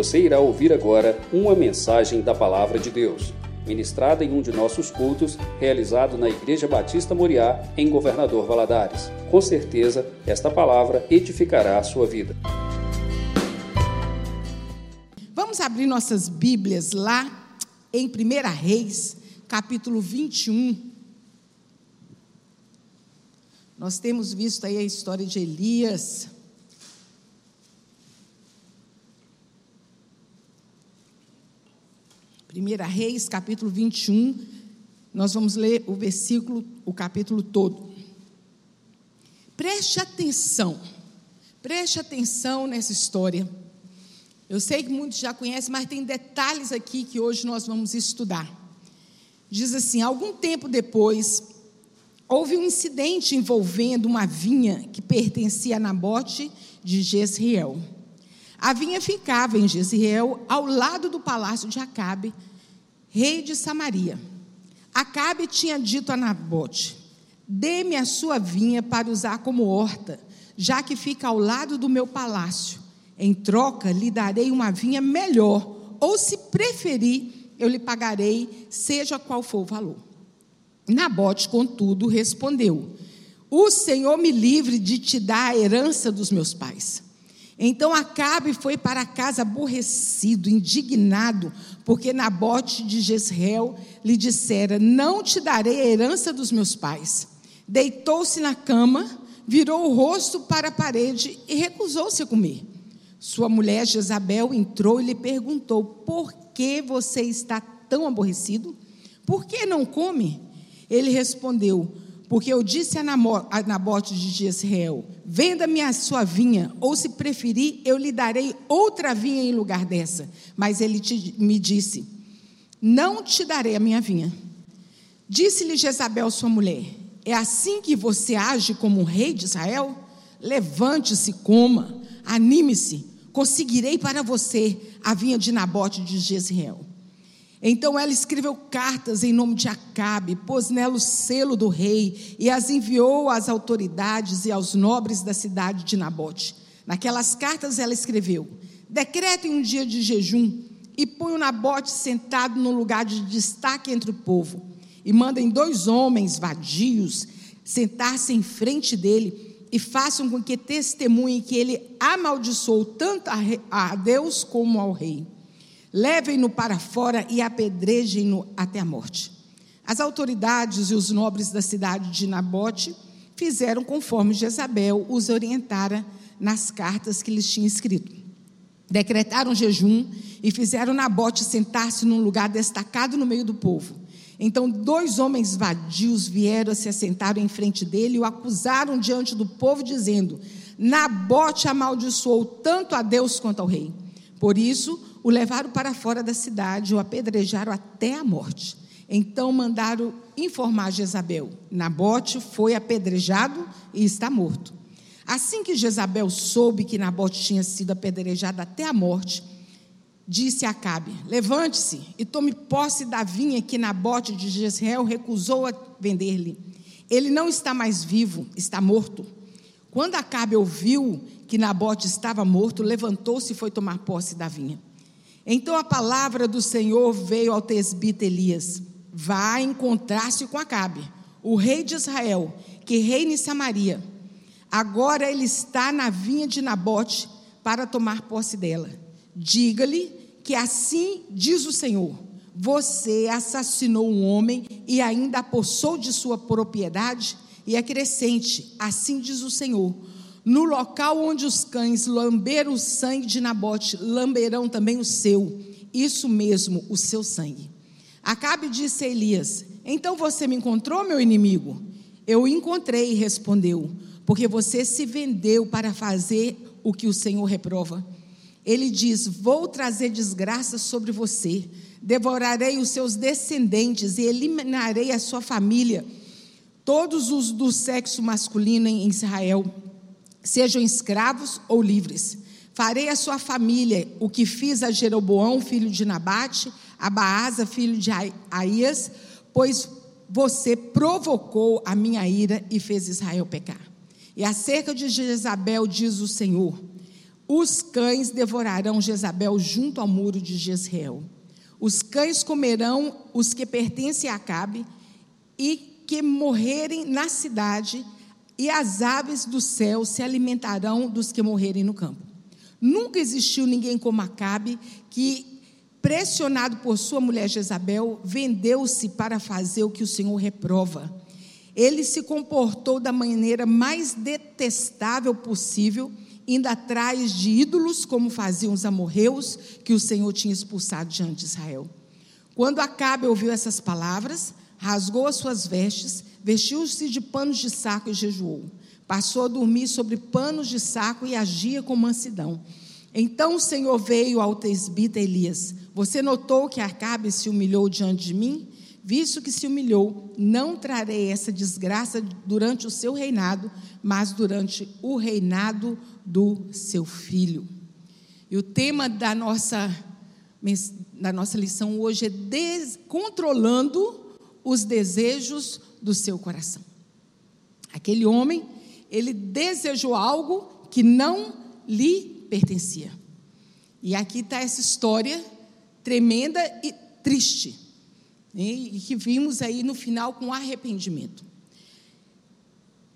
Você irá ouvir agora uma mensagem da Palavra de Deus, ministrada em um de nossos cultos, realizado na Igreja Batista Moriá, em Governador Valadares. Com certeza, esta palavra edificará a sua vida. Vamos abrir nossas Bíblias lá em 1 Reis, capítulo 21. Nós temos visto aí a história de Elias. Primeira Reis, capítulo 21. Nós vamos ler o versículo, o capítulo todo. Preste atenção. Preste atenção nessa história. Eu sei que muitos já conhecem, mas tem detalhes aqui que hoje nós vamos estudar. Diz assim: algum tempo depois, houve um incidente envolvendo uma vinha que pertencia a Nabote de Jezreel. A vinha ficava em Jezreel, ao lado do palácio de Acabe, rei de Samaria. Acabe tinha dito a Nabote: Dê-me a sua vinha para usar como horta, já que fica ao lado do meu palácio. Em troca, lhe darei uma vinha melhor, ou se preferir, eu lhe pagarei, seja qual for o valor. Nabote, contudo, respondeu: O Senhor me livre de te dar a herança dos meus pais. Então Acabe foi para casa aborrecido, indignado, porque Nabote de Jezreel lhe dissera: Não te darei a herança dos meus pais. Deitou-se na cama, virou o rosto para a parede e recusou-se a comer. Sua mulher Jezabel entrou e lhe perguntou: Por que você está tão aborrecido? Por que não come? Ele respondeu: Porque eu disse a Nabote de Jezreel: Venda-me a sua vinha, ou se preferir, eu lhe darei outra vinha em lugar dessa. Mas ele te, me disse: Não te darei a minha vinha. Disse-lhe Jezabel, sua mulher: É assim que você age como um rei de Israel? Levante-se, coma, anime-se, conseguirei para você a vinha de Nabote de Jezreel. Então ela escreveu cartas em nome de Acabe, pôs nela o selo do rei e as enviou às autoridades e aos nobres da cidade de Nabote. Naquelas cartas ela escreveu: Decretem um dia de jejum e o Nabote sentado num lugar de destaque entre o povo. E mandem dois homens vadios sentar-se em frente dele e façam com que testemunhem que ele amaldiçoou tanto a Deus como ao rei. Levem-no para fora e apedrejem-no até a morte. As autoridades e os nobres da cidade de Nabote fizeram conforme Jezabel os orientara nas cartas que lhes tinha escrito. Decretaram jejum e fizeram Nabote sentar-se num lugar destacado no meio do povo. Então, dois homens vadios vieram se assentaram em frente dele e o acusaram diante do povo, dizendo: Nabote amaldiçoou tanto a Deus quanto ao rei. Por isso, o levaram para fora da cidade, o apedrejaram até a morte. Então mandaram informar Jezabel: Nabote foi apedrejado e está morto. Assim que Jezabel soube que Nabote tinha sido apedrejado até a morte, disse a Acabe: Levante-se e tome posse da vinha que Nabote de Jezreel recusou a vender-lhe. Ele não está mais vivo, está morto. Quando Acabe ouviu que Nabote estava morto, levantou-se e foi tomar posse da vinha. Então a palavra do Senhor veio ao tesbita Elias: Vá encontrar-se com Acabe, o rei de Israel, que reina em Samaria. Agora ele está na vinha de Nabote para tomar posse dela. Diga-lhe que assim diz o Senhor: Você assassinou um homem e ainda apossou de sua propriedade, e acrescente: Assim diz o Senhor no local onde os cães lamberam o sangue de Nabote, lamberão também o seu, isso mesmo, o seu sangue. Acabe disse a Elias: Então você me encontrou, meu inimigo? Eu encontrei, respondeu, porque você se vendeu para fazer o que o Senhor reprova. Ele diz: Vou trazer desgraça sobre você, devorarei os seus descendentes e eliminarei a sua família, todos os do sexo masculino em Israel sejam escravos ou livres. Farei a sua família o que fiz a Jeroboão, filho de Nabate, a Baasa, filho de Aías, pois você provocou a minha ira e fez Israel pecar. E acerca de Jezabel diz o Senhor: os cães devorarão Jezabel junto ao muro de Jezreel. Os cães comerão os que pertencem a Acabe e que morrerem na cidade, e as aves do céu se alimentarão dos que morrerem no campo. Nunca existiu ninguém como Acabe que, pressionado por sua mulher Jezabel, vendeu-se para fazer o que o Senhor reprova. Ele se comportou da maneira mais detestável possível indo atrás de ídolos, como faziam os amorreus, que o Senhor tinha expulsado diante de Israel. Quando Acabe ouviu essas palavras, rasgou as suas vestes, vestiu-se de panos de saco e jejuou. Passou a dormir sobre panos de saco e agia com mansidão. Então o Senhor veio ao tesbita Elias. Você notou que Acabe se humilhou diante de mim? Visto que se humilhou, não trarei essa desgraça durante o seu reinado, mas durante o reinado do seu filho. E o tema da nossa, da nossa lição hoje é controlando os desejos do seu coração. Aquele homem, ele desejou algo que não lhe pertencia. E aqui está essa história tremenda e triste, né? e que vimos aí no final com arrependimento.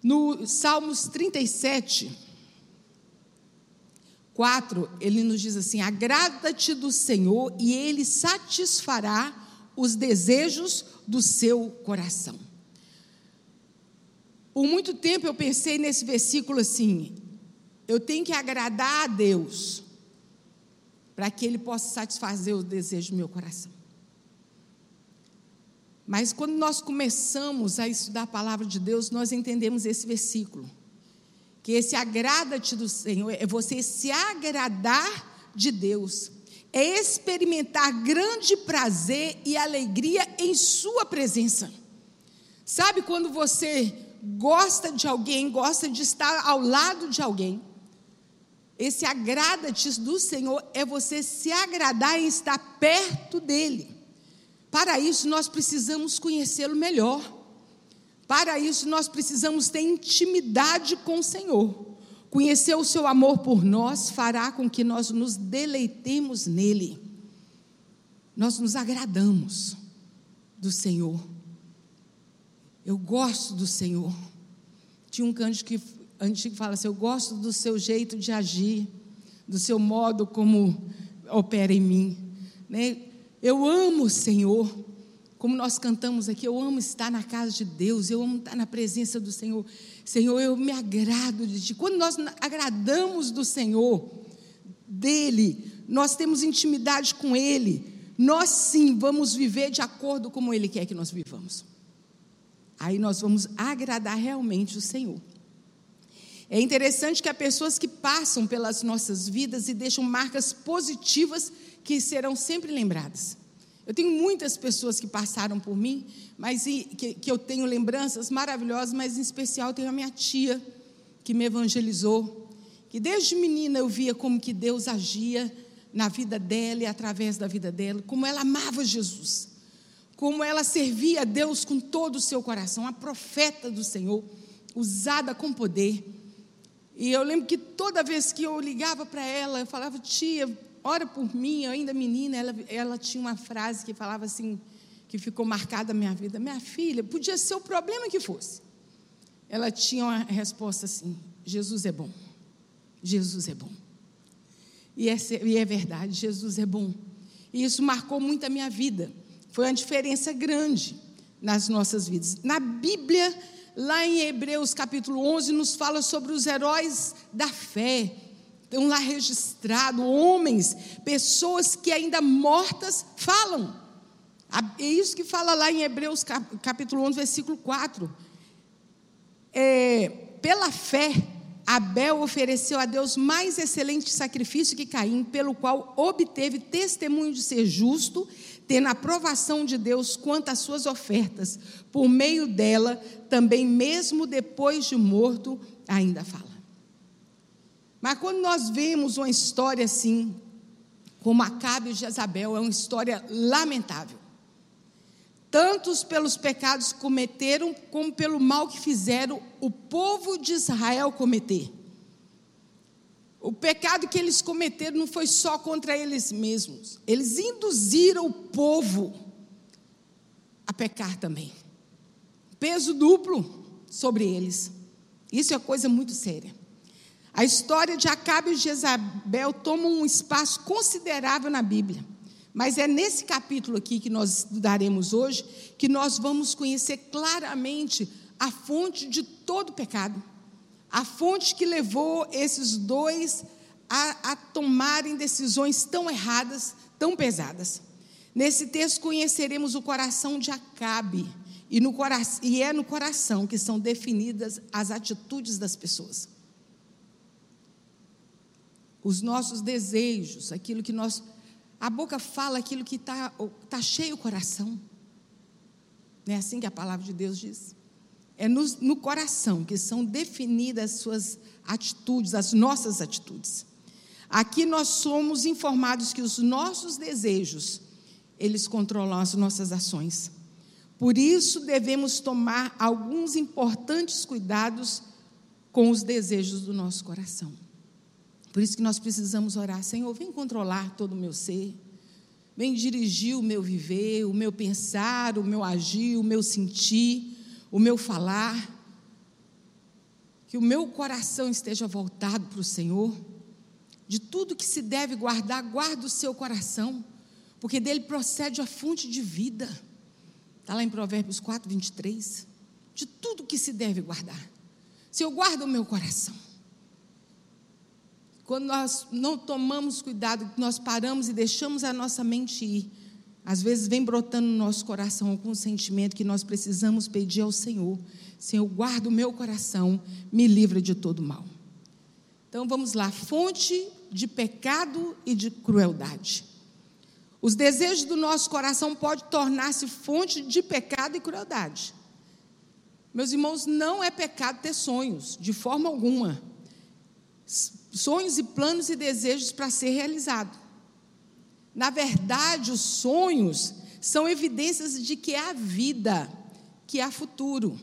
No Salmos 37, 4, ele nos diz assim: Agrada-te do Senhor e ele satisfará os desejos do seu coração. Por muito tempo eu pensei nesse versículo assim: eu tenho que agradar a Deus para que Ele possa satisfazer os desejos do meu coração. Mas quando nós começamos a estudar a palavra de Deus, nós entendemos esse versículo que esse agrada-te do Senhor é você se agradar de Deus, é experimentar grande prazer e alegria em Sua presença. Sabe quando você gosta de alguém, gosta de estar ao lado de alguém? Esse agrada-te do Senhor é você se agradar em estar perto dEle. Para isso, nós precisamos conhecê-lo melhor. Para isso, nós precisamos ter intimidade com o Senhor. Conhecer o seu amor por nós fará com que nós nos deleitemos nele. Nós nos agradamos do Senhor. Eu gosto do Senhor. Tinha um cântico que, antigo que fala assim: Eu gosto do seu jeito de agir, do seu modo como opera em mim. Né? Eu amo o Senhor. Como nós cantamos aqui, eu amo estar na casa de Deus, eu amo estar na presença do Senhor. Senhor, eu me agrado de Ti. Quando nós agradamos do Senhor, dEle, nós temos intimidade com Ele, nós sim vamos viver de acordo como Ele quer que nós vivamos. Aí nós vamos agradar realmente o Senhor. É interessante que há pessoas que passam pelas nossas vidas e deixam marcas positivas que serão sempre lembradas. Eu tenho muitas pessoas que passaram por mim, mas que, que eu tenho lembranças maravilhosas, mas em especial tenho a minha tia, que me evangelizou, que desde menina eu via como que Deus agia na vida dela e através da vida dela, como ela amava Jesus, como ela servia a Deus com todo o seu coração, a profeta do Senhor, usada com poder. E eu lembro que toda vez que eu ligava para ela, eu falava, tia, ora por mim, eu ainda menina, ela, ela tinha uma frase que falava assim, que ficou marcada na minha vida: Minha filha, podia ser o problema que fosse. Ela tinha uma resposta assim: Jesus é bom. Jesus é bom. E é, e é verdade, Jesus é bom. E isso marcou muito a minha vida. Foi uma diferença grande nas nossas vidas. Na Bíblia, lá em Hebreus capítulo 11, nos fala sobre os heróis da fé estão lá registrado, homens, pessoas que ainda mortas falam. É isso que fala lá em Hebreus capítulo 11, versículo 4. É, pela fé, Abel ofereceu a Deus mais excelente sacrifício que Caim, pelo qual obteve testemunho de ser justo, tendo a aprovação de Deus quanto às suas ofertas. Por meio dela, também mesmo depois de morto, ainda fala. Mas quando nós vemos uma história assim, como Acabe e Jezabel, é uma história lamentável. Tantos pelos pecados que cometeram, como pelo mal que fizeram o povo de Israel cometer. O pecado que eles cometeram não foi só contra eles mesmos, eles induziram o povo a pecar também. Peso duplo sobre eles. Isso é coisa muito séria. A história de Acabe e Jezabel toma um espaço considerável na Bíblia. Mas é nesse capítulo aqui que nós estudaremos hoje que nós vamos conhecer claramente a fonte de todo pecado. A fonte que levou esses dois a, a tomarem decisões tão erradas, tão pesadas. Nesse texto conheceremos o coração de Acabe, e, no, e é no coração que são definidas as atitudes das pessoas. Os nossos desejos, aquilo que nós. A boca fala aquilo que está tá cheio o coração. Não é assim que a palavra de Deus diz? É no, no coração que são definidas as suas atitudes, as nossas atitudes. Aqui nós somos informados que os nossos desejos, eles controlam as nossas ações. Por isso devemos tomar alguns importantes cuidados com os desejos do nosso coração. Por isso que nós precisamos orar, Senhor, vem controlar todo o meu ser. Vem dirigir o meu viver, o meu pensar, o meu agir, o meu sentir, o meu falar. Que o meu coração esteja voltado para o Senhor. De tudo que se deve guardar, guarda o seu coração, porque dele procede a fonte de vida. Está lá em Provérbios 4, 23. De tudo que se deve guardar. Se eu guardo o meu coração. Quando nós não tomamos cuidado, nós paramos e deixamos a nossa mente ir. Às vezes vem brotando no nosso coração algum sentimento que nós precisamos pedir ao Senhor. Senhor, guarda o meu coração, me livra de todo mal. Então vamos lá, fonte de pecado e de crueldade. Os desejos do nosso coração podem tornar-se fonte de pecado e crueldade. Meus irmãos, não é pecado ter sonhos, de forma alguma. Sonhos e planos e desejos para ser realizado. Na verdade, os sonhos são evidências de que há vida, que há futuro.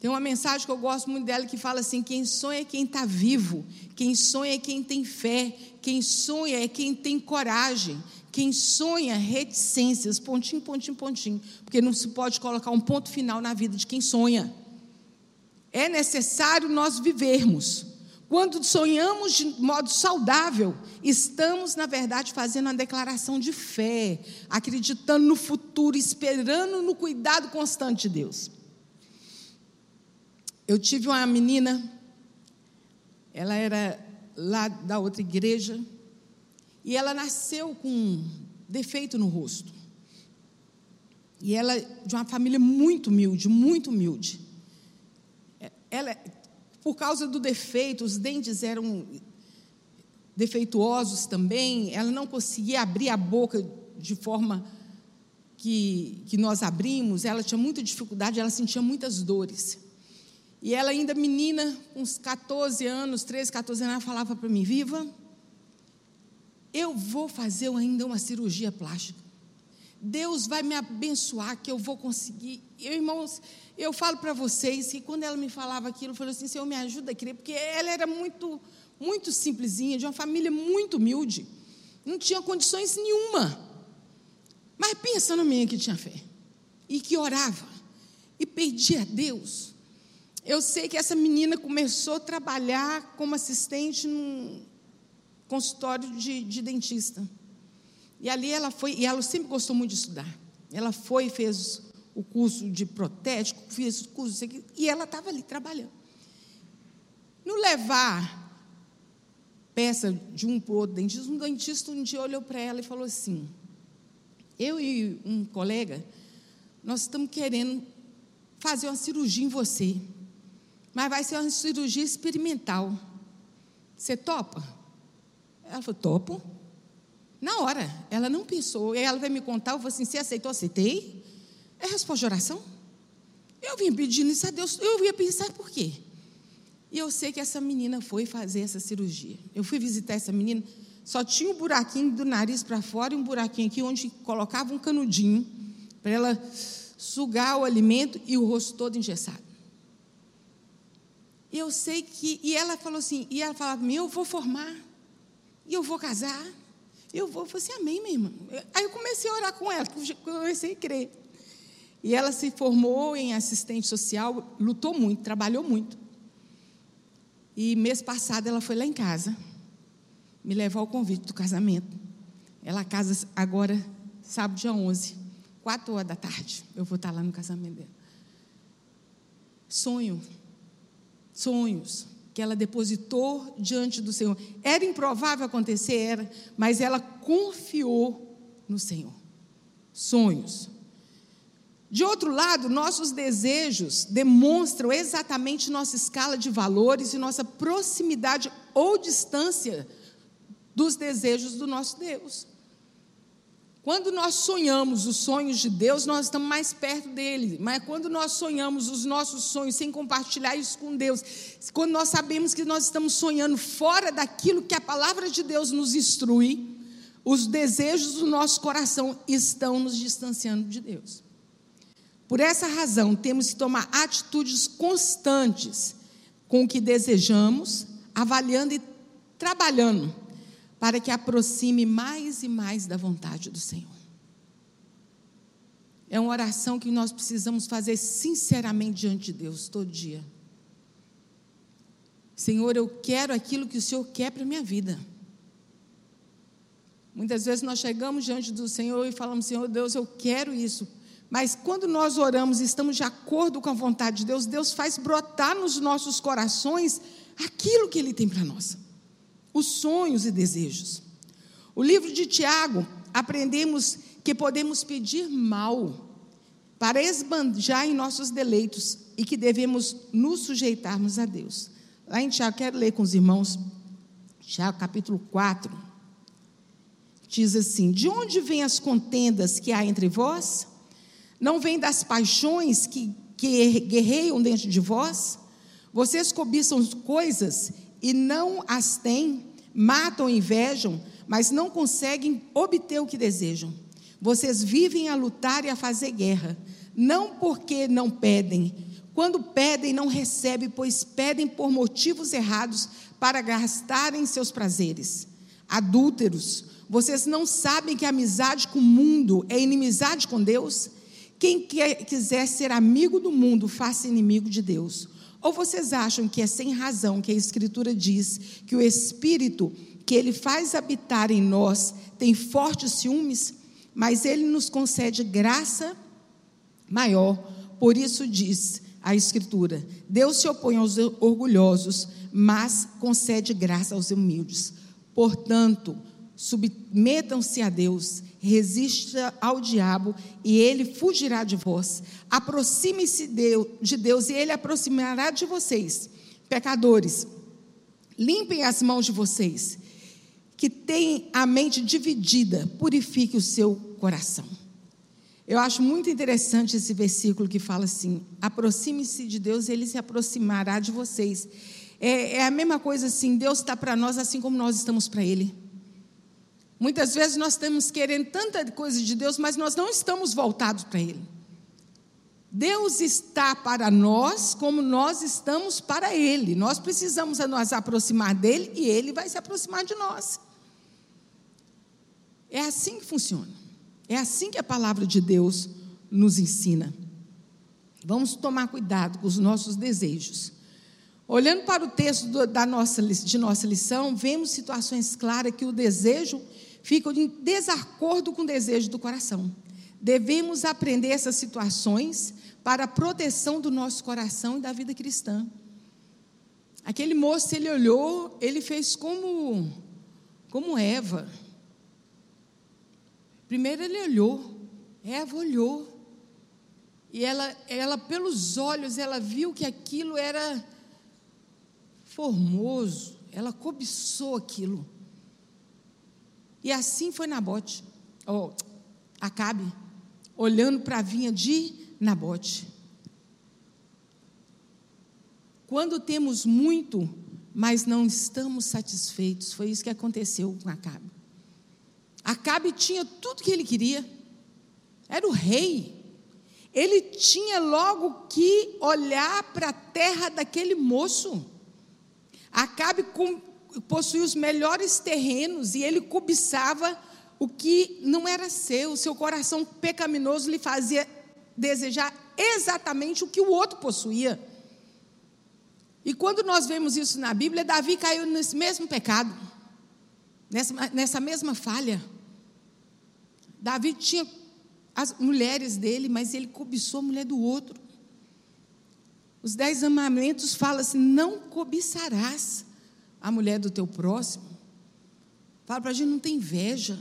Tem uma mensagem que eu gosto muito dela que fala assim: quem sonha é quem está vivo, quem sonha é quem tem fé, quem sonha é quem tem coragem, quem sonha, reticências, pontinho, pontinho, pontinho, porque não se pode colocar um ponto final na vida de quem sonha. É necessário nós vivermos. Quando sonhamos de modo saudável, estamos, na verdade, fazendo uma declaração de fé, acreditando no futuro, esperando no cuidado constante de Deus. Eu tive uma menina, ela era lá da outra igreja, e ela nasceu com um defeito no rosto. E ela de uma família muito humilde, muito humilde. Ela, por causa do defeito, os dentes eram defeituosos também, ela não conseguia abrir a boca de forma que, que nós abrimos, ela tinha muita dificuldade, ela sentia muitas dores. E ela ainda menina, uns 14 anos, 13, 14 anos, ela falava para mim, viva, eu vou fazer ainda uma cirurgia plástica. Deus vai me abençoar que eu vou conseguir. Eu, irmãos, eu falo para vocês que quando ela me falava aquilo, eu falei assim, Senhor, me ajuda a crer, porque ela era muito, muito simplesinha, de uma família muito humilde, não tinha condições nenhuma. Mas pensa na minha que tinha fé, e que orava, e pedia a Deus. Eu sei que essa menina começou a trabalhar como assistente num, consultório de, de dentista. E ali ela foi, e ela sempre gostou muito de estudar. Ela foi e fez o curso de protético, fez o curso, e ela estava ali trabalhando. No levar peça de um para o outro dentista, um dentista um dia olhou para ela e falou assim: Eu e um colega, nós estamos querendo fazer uma cirurgia em você, mas vai ser uma cirurgia experimental. Você topa? Ela falou, topo. Na hora, ela não pensou. E ela vai me contar, eu falei assim, você aceitou? Aceitei. É resposta de oração? Eu vim pedindo isso a Deus, eu ia pensar por quê? E eu sei que essa menina foi fazer essa cirurgia. Eu fui visitar essa menina, só tinha um buraquinho do nariz para fora e um buraquinho aqui onde colocava um canudinho para ela sugar o alimento e o rosto todo engessado. E eu sei que. E ela falou assim, e ela falava, eu vou formar, e eu vou casar, eu vou. Eu falei assim, amém, minha irmã. Aí eu comecei a orar com ela, comecei a crer. E ela se formou em assistente social, lutou muito, trabalhou muito. E mês passado ela foi lá em casa, me levar ao convite do casamento. Ela casa agora, sábado, dia 11, 4 horas da tarde. Eu vou estar lá no casamento dela. Sonho, sonhos que ela depositou diante do Senhor. Era improvável acontecer, era, mas ela confiou no Senhor. Sonhos. De outro lado, nossos desejos demonstram exatamente nossa escala de valores e nossa proximidade ou distância dos desejos do nosso Deus. Quando nós sonhamos os sonhos de Deus, nós estamos mais perto dele. Mas quando nós sonhamos os nossos sonhos sem compartilhar isso com Deus, quando nós sabemos que nós estamos sonhando fora daquilo que a palavra de Deus nos instrui, os desejos do nosso coração estão nos distanciando de Deus. Por essa razão, temos que tomar atitudes constantes com o que desejamos, avaliando e trabalhando para que aproxime mais e mais da vontade do Senhor. É uma oração que nós precisamos fazer sinceramente diante de Deus todo dia. Senhor, eu quero aquilo que o Senhor quer para a minha vida. Muitas vezes nós chegamos diante do Senhor e falamos: Senhor Deus, eu quero isso. Mas quando nós oramos e estamos de acordo com a vontade de Deus, Deus faz brotar nos nossos corações aquilo que Ele tem para nós, os sonhos e desejos. O livro de Tiago, aprendemos que podemos pedir mal para esbanjar em nossos deleitos e que devemos nos sujeitarmos a Deus. Lá em Tiago, quero ler com os irmãos, Tiago capítulo 4, diz assim: De onde vêm as contendas que há entre vós? Não vem das paixões que, que guerreiam dentro de vós? Vocês cobiçam coisas e não as têm, matam e invejam, mas não conseguem obter o que desejam. Vocês vivem a lutar e a fazer guerra, não porque não pedem. Quando pedem, não recebem, pois pedem por motivos errados para gastarem seus prazeres. Adúlteros, vocês não sabem que amizade com o mundo é inimizade com Deus? Quem quer, quiser ser amigo do mundo, faça inimigo de Deus. Ou vocês acham que é sem razão que a Escritura diz que o Espírito que ele faz habitar em nós tem fortes ciúmes, mas ele nos concede graça maior. Por isso diz a Escritura: Deus se opõe aos orgulhosos, mas concede graça aos humildes. Portanto, submetam-se a Deus, resista ao diabo e ele fugirá de vós. Aproxime-se de Deus e ele aproximará de vocês. Pecadores, limpem as mãos de vocês, que têm a mente dividida, purifique o seu coração. Eu acho muito interessante esse versículo que fala assim: aproxime-se de Deus e ele se aproximará de vocês. É, é a mesma coisa assim, Deus está para nós assim como nós estamos para Ele. Muitas vezes nós estamos querendo tanta coisa de Deus, mas nós não estamos voltados para Ele. Deus está para nós como nós estamos para Ele. Nós precisamos nos aproximar dele e Ele vai se aproximar de nós. É assim que funciona. É assim que a palavra de Deus nos ensina. Vamos tomar cuidado com os nossos desejos. Olhando para o texto da nossa, de nossa lição, vemos situações claras que o desejo ficam em desacordo com o desejo do coração. Devemos aprender essas situações para a proteção do nosso coração e da vida cristã. Aquele moço, ele olhou, ele fez como, como Eva. Primeiro ele olhou, Eva olhou. E ela, ela, pelos olhos, ela viu que aquilo era formoso, ela cobiçou aquilo. E assim foi Nabote, oh, Acabe, olhando para a vinha de Nabote. Quando temos muito, mas não estamos satisfeitos, foi isso que aconteceu com Acabe. Acabe tinha tudo que ele queria, era o rei, ele tinha logo que olhar para a terra daquele moço. Acabe possuía os melhores terrenos e ele cobiçava o que não era seu. O seu coração pecaminoso lhe fazia desejar exatamente o que o outro possuía. E quando nós vemos isso na Bíblia, Davi caiu nesse mesmo pecado, nessa, nessa mesma falha. Davi tinha as mulheres dele, mas ele cobiçou a mulher do outro. Os dez amamentos falam assim: não cobiçarás a mulher do teu próximo. Fala para a gente não ter inveja.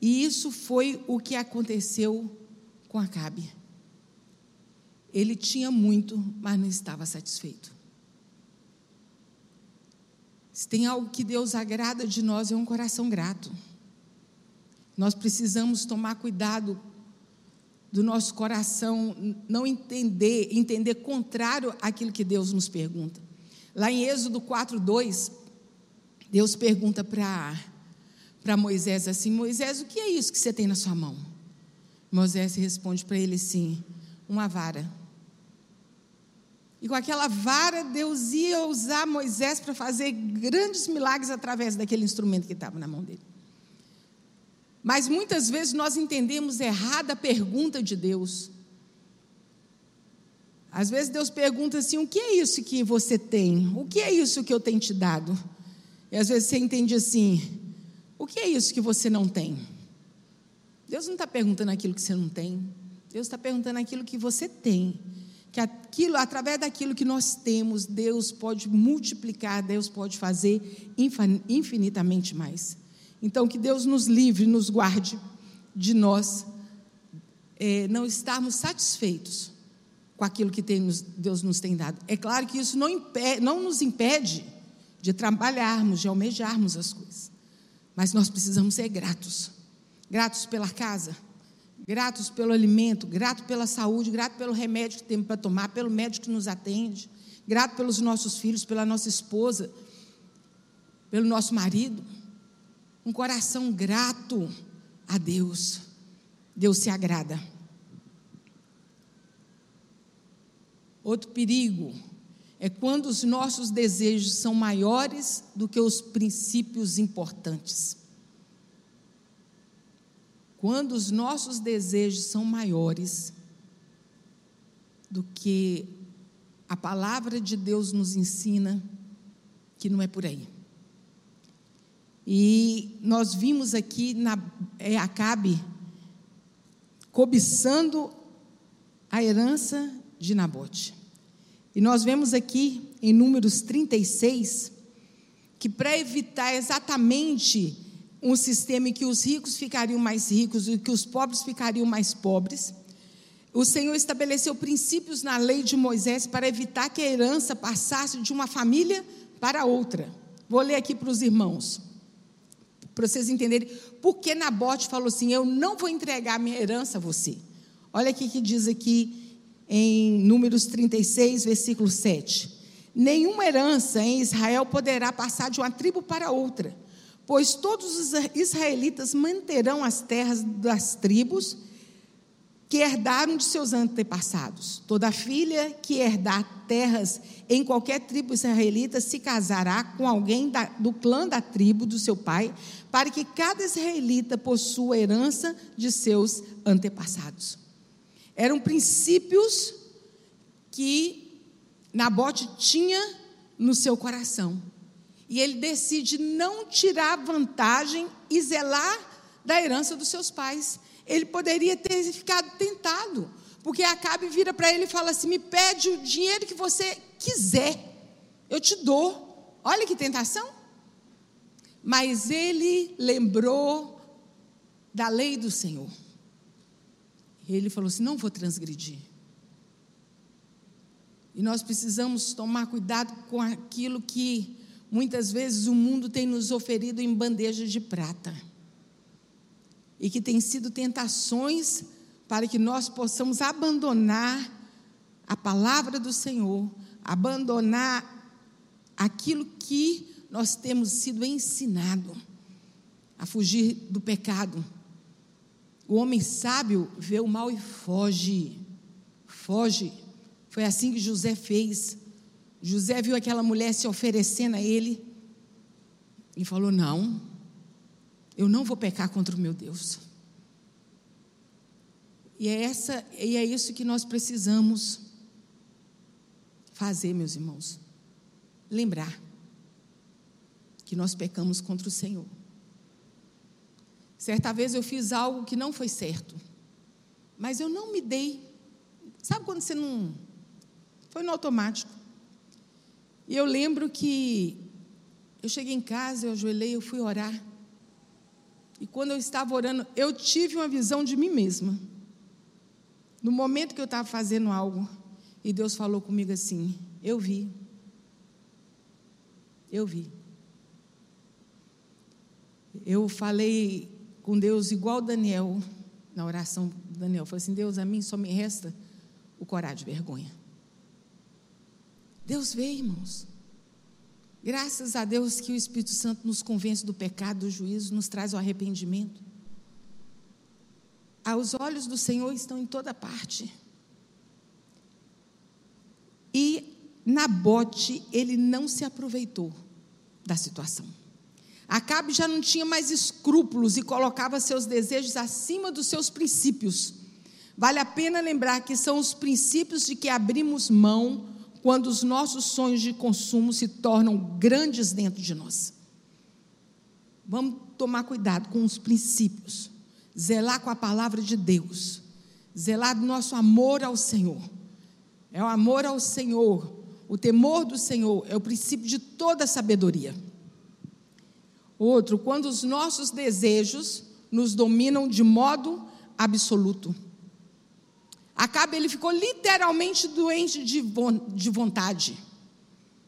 E isso foi o que aconteceu com Acabe. Ele tinha muito, mas não estava satisfeito. Se tem algo que Deus agrada de nós, é um coração grato. Nós precisamos tomar cuidado do nosso coração não entender, entender contrário àquilo que Deus nos pergunta. Lá em Êxodo 4:2, Deus pergunta para para Moisés assim: Moisés, o que é isso que você tem na sua mão? Moisés responde para ele assim: uma vara. E com aquela vara, Deus ia usar Moisés para fazer grandes milagres através daquele instrumento que estava na mão dele. Mas muitas vezes nós entendemos errada a pergunta de Deus. Às vezes Deus pergunta assim: o que é isso que você tem? O que é isso que eu tenho te dado? E às vezes você entende assim: o que é isso que você não tem? Deus não está perguntando aquilo que você não tem. Deus está perguntando aquilo que você tem. Que aquilo, através daquilo que nós temos, Deus pode multiplicar, Deus pode fazer infinitamente mais. Então, que Deus nos livre, nos guarde de nós é, não estarmos satisfeitos com aquilo que tem, Deus nos tem dado. É claro que isso não, impede, não nos impede de trabalharmos, de almejarmos as coisas, mas nós precisamos ser gratos gratos pela casa, gratos pelo alimento, grato pela saúde, grato pelo remédio que temos para tomar, pelo médico que nos atende, grato pelos nossos filhos, pela nossa esposa, pelo nosso marido um coração grato a Deus. Deus se agrada. Outro perigo é quando os nossos desejos são maiores do que os princípios importantes. Quando os nossos desejos são maiores do que a palavra de Deus nos ensina, que não é por aí. E nós vimos aqui na, é, Acabe cobiçando a herança de Nabote. E nós vemos aqui em Números 36 que para evitar exatamente um sistema em que os ricos ficariam mais ricos e que os pobres ficariam mais pobres, o Senhor estabeleceu princípios na lei de Moisés para evitar que a herança passasse de uma família para outra. Vou ler aqui para os irmãos para vocês entenderem por que Nabote falou assim: Eu não vou entregar minha herança a você. Olha aqui que diz aqui em Números 36, versículo 7. Nenhuma herança em Israel poderá passar de uma tribo para outra, pois todos os israelitas manterão as terras das tribos que herdaram de seus antepassados. Toda filha que herdar terras em qualquer tribo israelita se casará com alguém da, do clã da tribo do seu pai, para que cada israelita possua herança de seus antepassados. Eram princípios que Nabote tinha no seu coração. E ele decide não tirar vantagem e zelar da herança dos seus pais ele poderia ter ficado tentado, porque Acabe vira para ele e fala assim: me pede o dinheiro que você quiser, eu te dou. Olha que tentação. Mas ele lembrou da lei do Senhor. E ele falou assim: não vou transgredir. E nós precisamos tomar cuidado com aquilo que muitas vezes o mundo tem nos oferido em bandeja de prata e que têm sido tentações para que nós possamos abandonar a palavra do Senhor, abandonar aquilo que nós temos sido ensinado a fugir do pecado. O homem sábio vê o mal e foge. Foge. Foi assim que José fez. José viu aquela mulher se oferecendo a ele e falou: Não, eu não vou pecar contra o meu Deus. E é, essa, e é isso que nós precisamos fazer, meus irmãos. Lembrar que nós pecamos contra o Senhor. Certa vez eu fiz algo que não foi certo, mas eu não me dei. Sabe quando você não. Foi no automático. E eu lembro que eu cheguei em casa, eu ajoelhei, eu fui orar. E quando eu estava orando, eu tive uma visão de mim mesma. No momento que eu estava fazendo algo, e Deus falou comigo assim: Eu vi. Eu vi. Eu falei com Deus igual Daniel, na oração Daniel. Falei assim: Deus, a mim só me resta o coragem de vergonha. Deus veio, irmãos. Graças a Deus que o Espírito Santo nos convence do pecado, do juízo, nos traz o arrependimento. Os olhos do Senhor estão em toda parte. E Nabote, ele não se aproveitou da situação. Acabe já não tinha mais escrúpulos e colocava seus desejos acima dos seus princípios. Vale a pena lembrar que são os princípios de que abrimos mão quando os nossos sonhos de consumo se tornam grandes dentro de nós. Vamos tomar cuidado com os princípios, zelar com a palavra de Deus, zelar do nosso amor ao Senhor. É o amor ao Senhor, o temor do Senhor é o princípio de toda sabedoria. Outro, quando os nossos desejos nos dominam de modo absoluto. Acabe, ele ficou literalmente doente de, de vontade.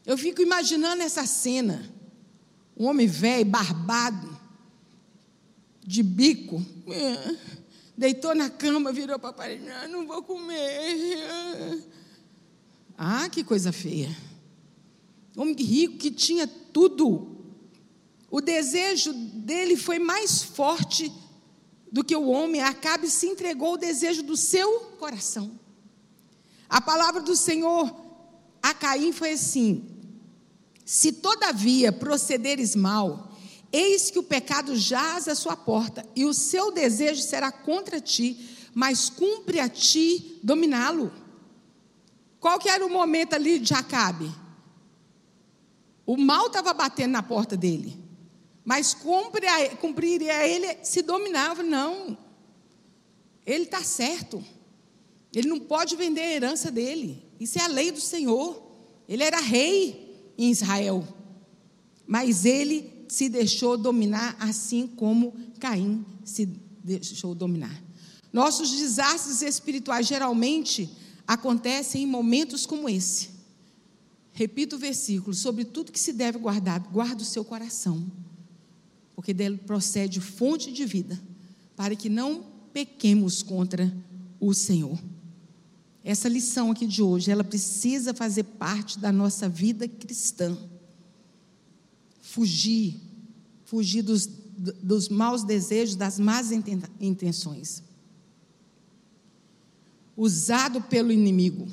Eu fico imaginando essa cena. Um homem velho, barbado, de bico, é, deitou na cama, virou para a parede, não vou comer. Ah, que coisa feia. Homem rico que tinha tudo. O desejo dele foi mais forte do que o homem, Acabe se entregou ao desejo do seu coração. A palavra do Senhor a Caim foi assim: Se todavia procederes mal, eis que o pecado jaz à sua porta, e o seu desejo será contra ti, mas cumpre a ti dominá-lo. Qual que era o momento ali de Acabe? O mal estava batendo na porta dele. Mas cumprir a ele se dominava, não. Ele está certo. Ele não pode vender a herança dele. Isso é a lei do Senhor. Ele era rei em Israel. Mas ele se deixou dominar, assim como Caim se deixou dominar. Nossos desastres espirituais geralmente acontecem em momentos como esse. Repito o versículo: sobre tudo que se deve guardar, guarda o seu coração porque dele procede fonte de vida, para que não pequemos contra o Senhor. Essa lição aqui de hoje, ela precisa fazer parte da nossa vida cristã. Fugir, fugir dos, dos maus desejos, das más intenções. Usado pelo inimigo.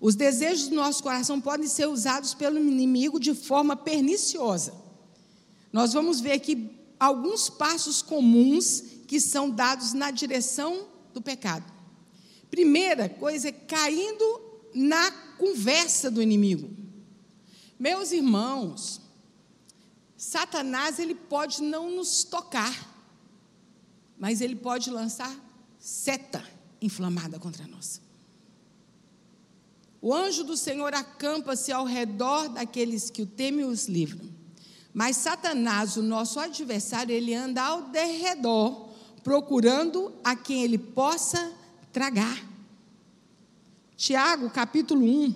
Os desejos do nosso coração podem ser usados pelo inimigo de forma perniciosa nós vamos ver aqui alguns passos comuns que são dados na direção do pecado. Primeira coisa é caindo na conversa do inimigo. Meus irmãos, Satanás ele pode não nos tocar, mas ele pode lançar seta inflamada contra nós. O anjo do Senhor acampa-se ao redor daqueles que o temem e os livram. Mas Satanás, o nosso adversário, ele anda ao derredor, procurando a quem ele possa tragar. Tiago, capítulo 1,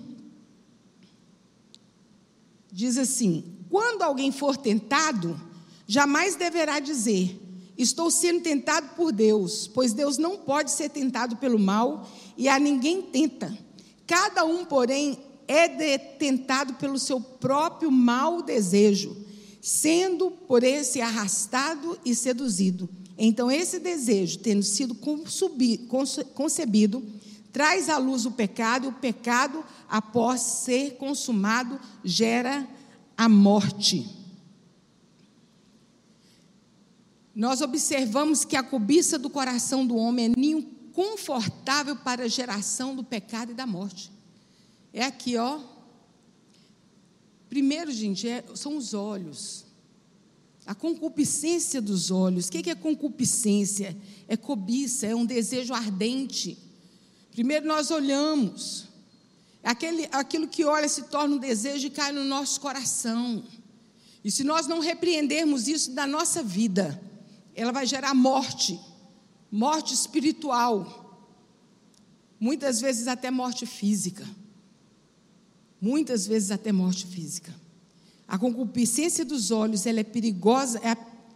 diz assim: Quando alguém for tentado, jamais deverá dizer: Estou sendo tentado por Deus, pois Deus não pode ser tentado pelo mal e a ninguém tenta. Cada um, porém, é tentado pelo seu próprio mau desejo sendo por esse arrastado e seduzido. Então, esse desejo, tendo sido concebido, traz à luz o pecado, e o pecado, após ser consumado, gera a morte. Nós observamos que a cobiça do coração do homem é ninho confortável para a geração do pecado e da morte. É aqui, ó. Primeiro, gente, é, são os olhos. A concupiscência dos olhos. O que é concupiscência? É cobiça, é um desejo ardente. Primeiro nós olhamos. Aquele, aquilo que olha se torna um desejo e cai no nosso coração. E se nós não repreendermos isso da nossa vida, ela vai gerar morte, morte espiritual, muitas vezes até morte física. Muitas vezes até morte física. A concupiscência dos olhos, ela é perigosa, é,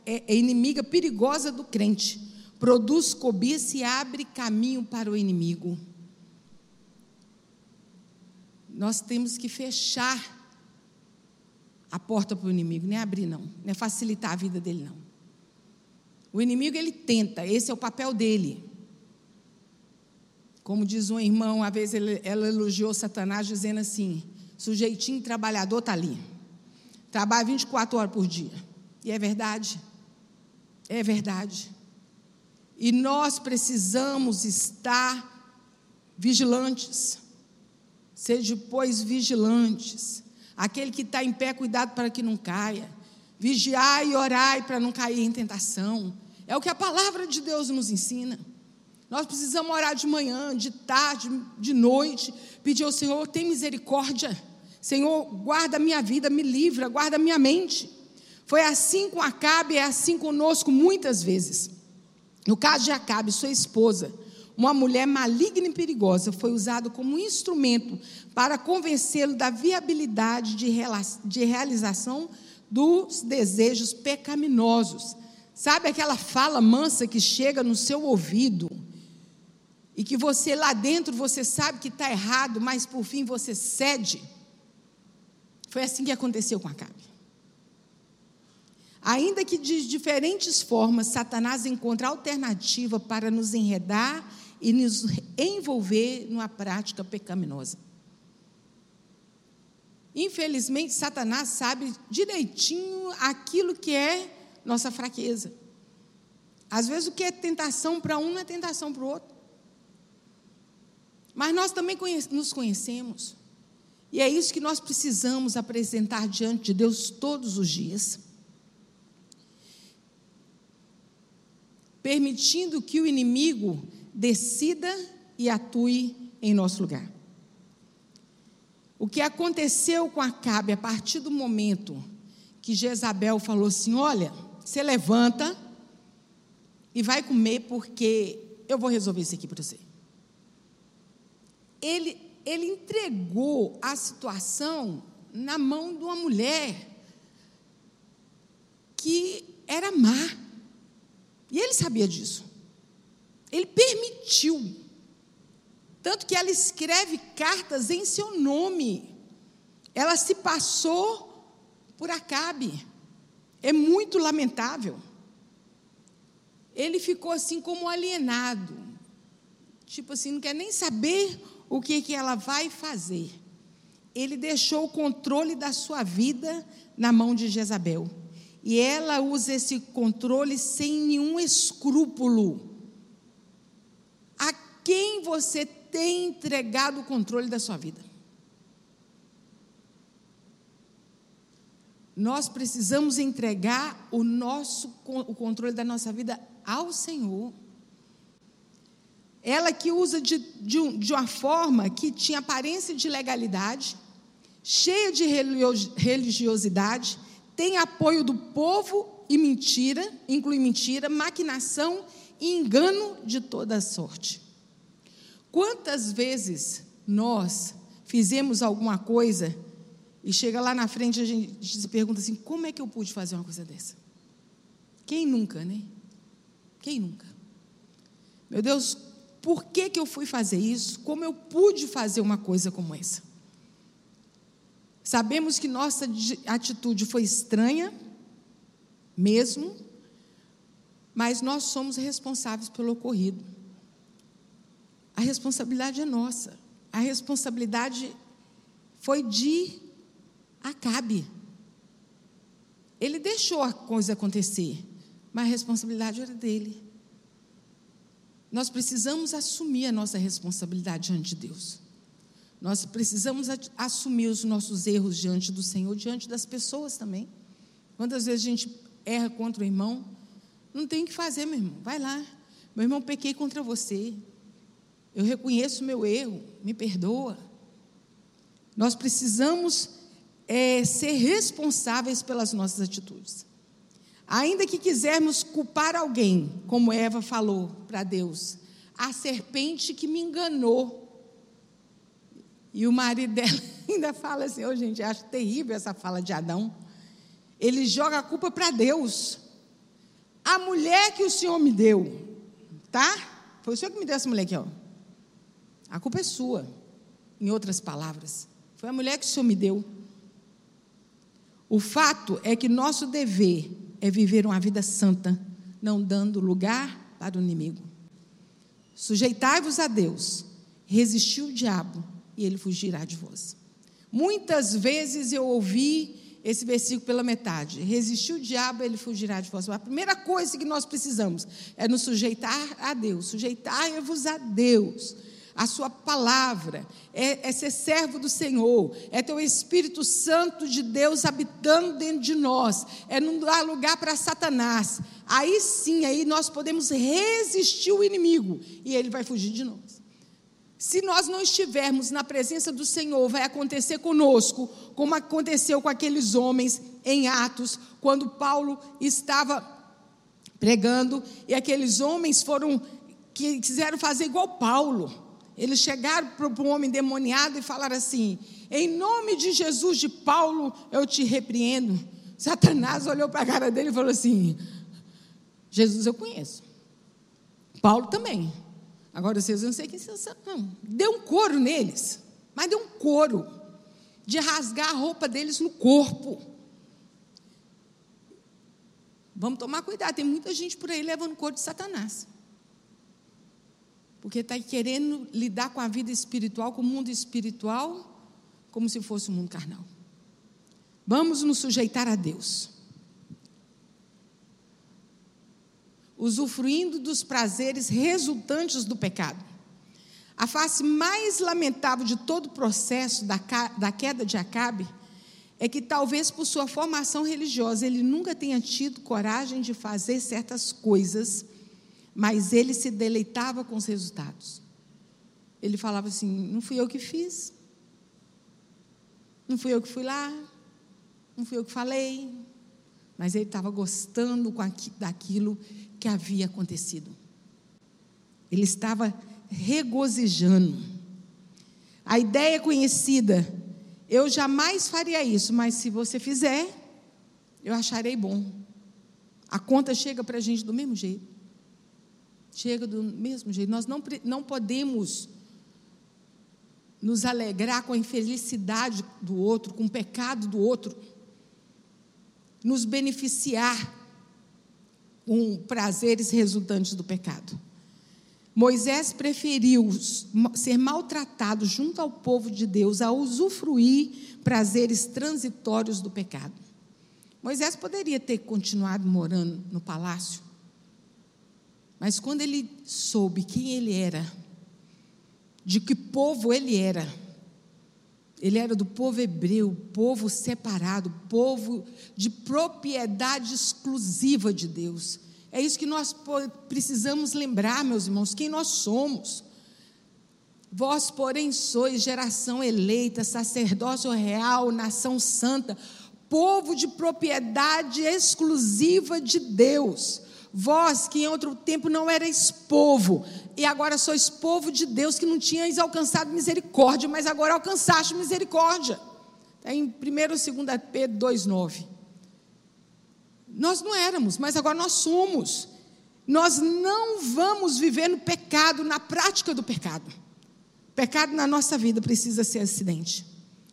é, é inimiga perigosa do crente. Produz cobiça e abre caminho para o inimigo. Nós temos que fechar a porta para o inimigo, não é abrir, não, não é facilitar a vida dele, não. O inimigo ele tenta, esse é o papel dele. Como diz um irmão, uma vez ele, ela elogiou Satanás dizendo assim: sujeitinho trabalhador está ali. Trabalha 24 horas por dia. E é verdade. É verdade. E nós precisamos estar vigilantes. Seja, pois, vigilantes. Aquele que está em pé, cuidado para que não caia. Vigiai e orai para não cair em tentação. É o que a palavra de Deus nos ensina. Nós precisamos orar de manhã, de tarde, de noite, pedir ao Senhor, tem misericórdia. Senhor, guarda minha vida, me livra, guarda minha mente. Foi assim com Acabe, é assim conosco muitas vezes. No caso de Acabe, sua esposa, uma mulher maligna e perigosa, foi usado como instrumento para convencê-lo da viabilidade de, de realização dos desejos pecaminosos. Sabe aquela fala mansa que chega no seu ouvido e que você lá dentro você sabe que está errado, mas por fim você cede? Foi assim que aconteceu com Acabe. Ainda que de diferentes formas, Satanás encontra alternativa para nos enredar e nos envolver numa prática pecaminosa. Infelizmente, Satanás sabe direitinho aquilo que é nossa fraqueza. Às vezes, o que é tentação para um não é tentação para o outro. Mas nós também nos conhecemos. E é isso que nós precisamos apresentar diante de Deus todos os dias. Permitindo que o inimigo decida e atue em nosso lugar. O que aconteceu com Acabe a partir do momento que Jezabel falou assim: Olha, você levanta e vai comer, porque eu vou resolver isso aqui para você. Ele, ele entregou a situação na mão de uma mulher que era má. E ele sabia disso. Ele permitiu. Tanto que ela escreve cartas em seu nome. Ela se passou por Acabe. É muito lamentável. Ele ficou assim como alienado. Tipo assim, não quer nem saber o que, que ela vai fazer. Ele deixou o controle da sua vida na mão de Jezabel. E ela usa esse controle sem nenhum escrúpulo. A quem você tem entregado o controle da sua vida? Nós precisamos entregar o nosso o controle da nossa vida ao Senhor. Ela que usa de, de, de uma forma que tinha aparência de legalidade, cheia de religiosidade, tem apoio do povo e mentira, inclui mentira, maquinação e engano de toda sorte. Quantas vezes nós fizemos alguma coisa e chega lá na frente a gente se pergunta assim: como é que eu pude fazer uma coisa dessa? Quem nunca, né? Quem nunca? Meu Deus, por que, que eu fui fazer isso? Como eu pude fazer uma coisa como essa? Sabemos que nossa atitude foi estranha, mesmo, mas nós somos responsáveis pelo ocorrido. A responsabilidade é nossa. A responsabilidade foi de Acabe. Ele deixou a coisa acontecer, mas a responsabilidade era dele. Nós precisamos assumir a nossa responsabilidade diante de Deus. Nós precisamos assumir os nossos erros diante do Senhor, diante das pessoas também. Quantas vezes a gente erra contra o irmão? Não tem o que fazer, meu irmão. Vai lá. Meu irmão, pequei contra você. Eu reconheço o meu erro. Me perdoa. Nós precisamos é, ser responsáveis pelas nossas atitudes. Ainda que quisermos culpar alguém, como Eva falou para Deus, a serpente que me enganou. E o marido dela ainda fala assim: oh, gente, acho terrível essa fala de Adão. Ele joga a culpa para Deus. A mulher que o Senhor me deu, tá? Foi o Senhor que me deu essa mulher aqui, ó. A culpa é sua. Em outras palavras, foi a mulher que o Senhor me deu. O fato é que nosso dever é viver uma vida santa, não dando lugar para o inimigo. Sujeitai-vos a Deus, resistiu o diabo e ele fugirá de vós. Muitas vezes eu ouvi esse versículo pela metade. Resistir o diabo, ele fugirá de vós. A primeira coisa que nós precisamos é nos sujeitar a Deus. Sujeitai-vos a Deus. A sua palavra é, é, ser servo do Senhor, é ter o Espírito Santo de Deus habitando dentro de nós, é não dar lugar para Satanás. Aí sim, aí nós podemos resistir o inimigo e ele vai fugir de nós. Se nós não estivermos na presença do Senhor, vai acontecer conosco, como aconteceu com aqueles homens em Atos, quando Paulo estava pregando e aqueles homens foram que quiseram fazer igual Paulo. Eles chegaram para um homem demoniado e falaram assim: Em nome de Jesus de Paulo, eu te repreendo. Satanás olhou para a cara dele e falou assim: Jesus eu conheço. Paulo também. Agora vocês não sei quem são. Deu um couro neles, mas deu um couro de rasgar a roupa deles no corpo. Vamos tomar cuidado, tem muita gente por aí levando couro de Satanás. Porque está querendo lidar com a vida espiritual, com o mundo espiritual, como se fosse o um mundo carnal. Vamos nos sujeitar a Deus. usufruindo dos prazeres resultantes do pecado. A face mais lamentável de todo o processo da, da queda de Acabe é que, talvez por sua formação religiosa, ele nunca tenha tido coragem de fazer certas coisas, mas ele se deleitava com os resultados. Ele falava assim: não fui eu que fiz, não fui eu que fui lá, não fui eu que falei, mas ele estava gostando daquilo que havia acontecido. Ele estava regozijando. A ideia conhecida, eu jamais faria isso, mas se você fizer, eu acharei bom. A conta chega para a gente do mesmo jeito. Chega do mesmo jeito. Nós não, não podemos nos alegrar com a infelicidade do outro, com o pecado do outro, nos beneficiar com prazeres resultantes do pecado. Moisés preferiu ser maltratado junto ao povo de Deus a usufruir prazeres transitórios do pecado. Moisés poderia ter continuado morando no palácio, mas quando ele soube quem ele era, de que povo ele era, ele era do povo hebreu, povo separado, povo de propriedade exclusiva de Deus. É isso que nós precisamos lembrar, meus irmãos, quem nós somos. Vós, porém, sois geração eleita, sacerdócio real, nação santa, povo de propriedade exclusiva de Deus. Vós que em outro tempo não erais povo, e agora sois povo de Deus que não tinhais alcançado misericórdia, mas agora alcançaste misericórdia. Está em 1 e 2 Pedro 2,9. Nós não éramos, mas agora nós somos. Nós não vamos viver no pecado, na prática do pecado. Pecado na nossa vida precisa ser acidente.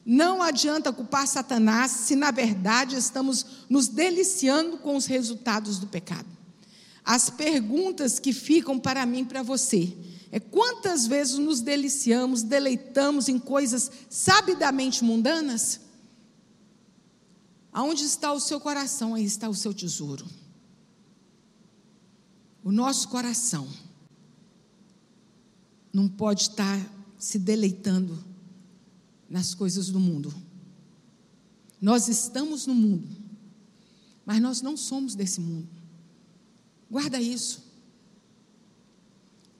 Não adianta culpar Satanás se na verdade estamos nos deliciando com os resultados do pecado. As perguntas que ficam para mim para você é quantas vezes nos deliciamos, deleitamos em coisas sabidamente mundanas? Aonde está o seu coração, aí está o seu tesouro. O nosso coração não pode estar se deleitando nas coisas do mundo. Nós estamos no mundo, mas nós não somos desse mundo. Guarda isso.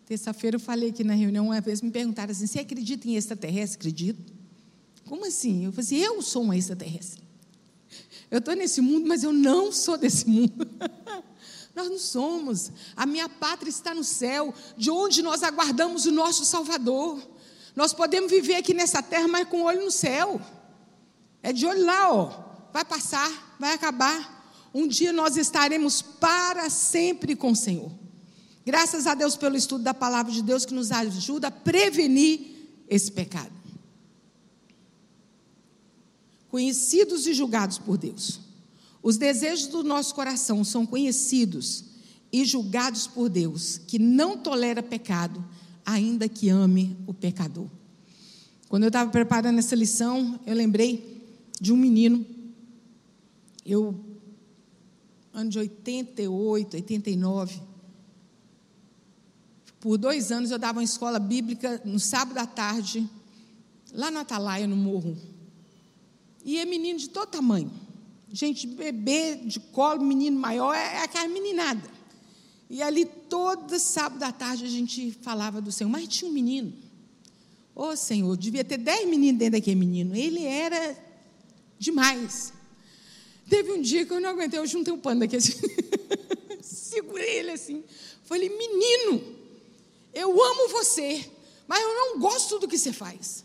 Terça-feira eu falei aqui na reunião, uma vez me perguntaram assim: você acredita em extraterrestre? Acredito. Como assim? Eu falei assim: eu sou um extraterrestre. Eu estou nesse mundo, mas eu não sou desse mundo. nós não somos. A minha pátria está no céu, de onde nós aguardamos o nosso Salvador. Nós podemos viver aqui nessa terra, mas com o olho no céu. É de olho lá, ó. Vai passar, vai acabar. Um dia nós estaremos para sempre com o Senhor. Graças a Deus pelo estudo da palavra de Deus que nos ajuda a prevenir esse pecado. Conhecidos e julgados por Deus. Os desejos do nosso coração são conhecidos e julgados por Deus, que não tolera pecado, ainda que ame o pecador. Quando eu estava preparando essa lição, eu lembrei de um menino. Eu ano de 88, 89. Por dois anos eu dava uma escola bíblica no sábado à tarde, lá no Atalaia, no morro. E é menino de todo tamanho. Gente, bebê de colo, menino maior, é, é aquela meninada. E ali, todo sábado à tarde, a gente falava do Senhor. Mas tinha um menino. Ô oh, Senhor, devia ter dez meninos dentro daquele menino. Ele era demais. Teve um dia que eu não aguentei, eu juntei um pano daqui assim. Segurei ele assim. Falei, menino, eu amo você, mas eu não gosto do que você faz.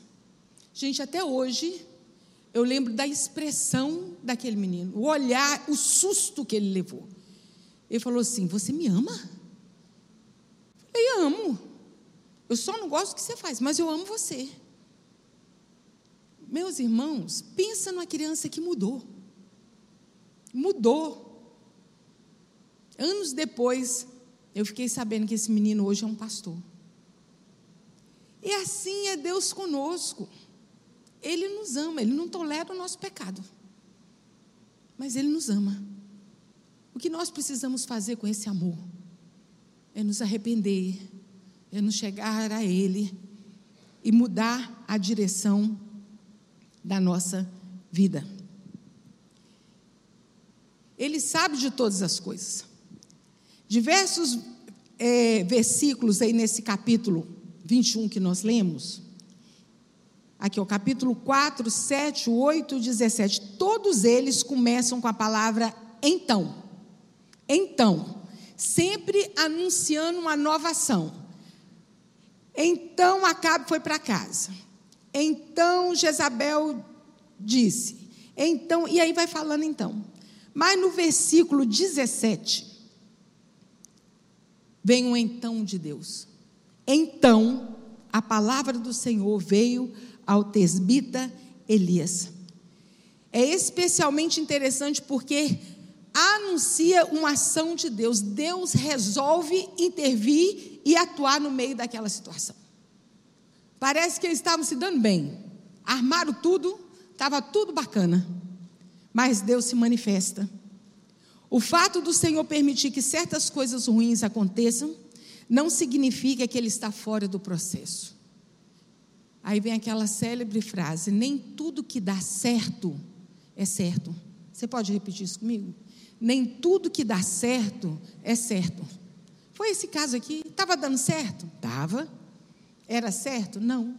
Gente, até hoje, eu lembro da expressão daquele menino, o olhar, o susto que ele levou. Ele falou assim: Você me ama? Eu Amo. Eu só não gosto do que você faz, mas eu amo você. Meus irmãos, pensa numa criança que mudou mudou. Anos depois, eu fiquei sabendo que esse menino hoje é um pastor. E assim é Deus conosco. Ele nos ama, ele não tolera o nosso pecado. Mas ele nos ama. O que nós precisamos fazer com esse amor é nos arrepender, é nos chegar a ele e mudar a direção da nossa vida. Ele sabe de todas as coisas. Diversos é, versículos aí nesse capítulo 21 que nós lemos. Aqui, o capítulo 4, 7, 8, 17. Todos eles começam com a palavra então. Então. Sempre anunciando uma nova ação. Então Acabe foi para casa. Então Jezabel disse. Então, e aí vai falando então. Mas no versículo 17, vem um então de Deus. Então, a palavra do Senhor veio ao tesbita Elias. É especialmente interessante porque anuncia uma ação de Deus. Deus resolve intervir e atuar no meio daquela situação. Parece que eles estavam se dando bem, armaram tudo, estava tudo bacana mas Deus se manifesta. O fato do Senhor permitir que certas coisas ruins aconteçam não significa que Ele está fora do processo. Aí vem aquela célebre frase: nem tudo que dá certo é certo. Você pode repetir isso comigo? Nem tudo que dá certo é certo. Foi esse caso aqui? Estava dando certo? Estava. Era certo? Não.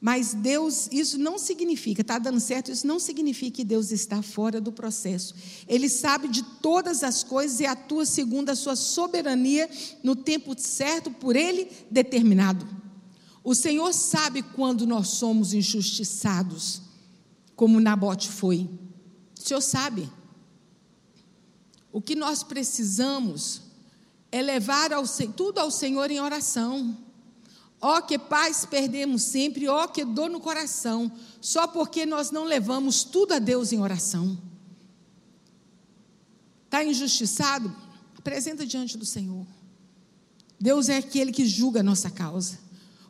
Mas Deus, isso não significa, está dando certo, isso não significa que Deus está fora do processo. Ele sabe de todas as coisas e atua segundo a sua soberania no tempo certo por Ele determinado. O Senhor sabe quando nós somos injustiçados, como Nabote foi. O Senhor sabe. O que nós precisamos é levar ao, tudo ao Senhor em oração. Ó oh, que paz perdemos sempre, ó oh, que dor no coração, só porque nós não levamos tudo a Deus em oração. Está injustiçado? Apresenta diante do Senhor. Deus é aquele que julga a nossa causa.